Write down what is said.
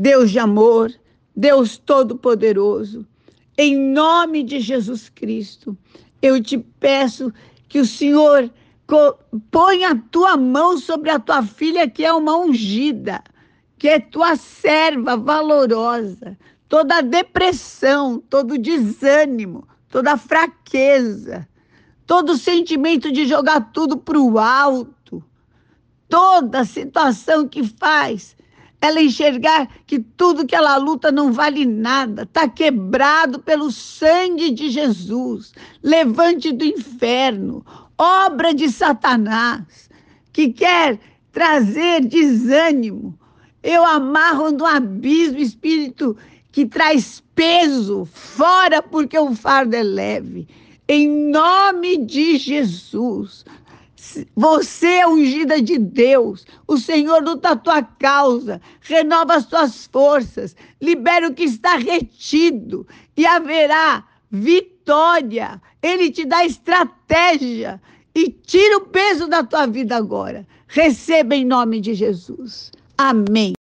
Deus de amor, Deus Todo-Poderoso, em nome de Jesus Cristo, eu te peço que o Senhor ponha a tua mão sobre a tua filha, que é uma ungida, que é tua serva valorosa. Toda depressão, todo desânimo, toda fraqueza, todo sentimento de jogar tudo para o alto, toda situação que faz ela enxergar que tudo que ela luta não vale nada, está quebrado pelo sangue de Jesus, levante do inferno, obra de Satanás, que quer trazer desânimo. Eu amarro no abismo espírito que traz peso fora porque o fardo é leve. Em nome de Jesus, você é ungida de Deus. O Senhor luta a tua causa, renova as tuas forças, libera o que está retido e haverá vitória. Ele te dá estratégia e tira o peso da tua vida agora. Receba em nome de Jesus. Amém.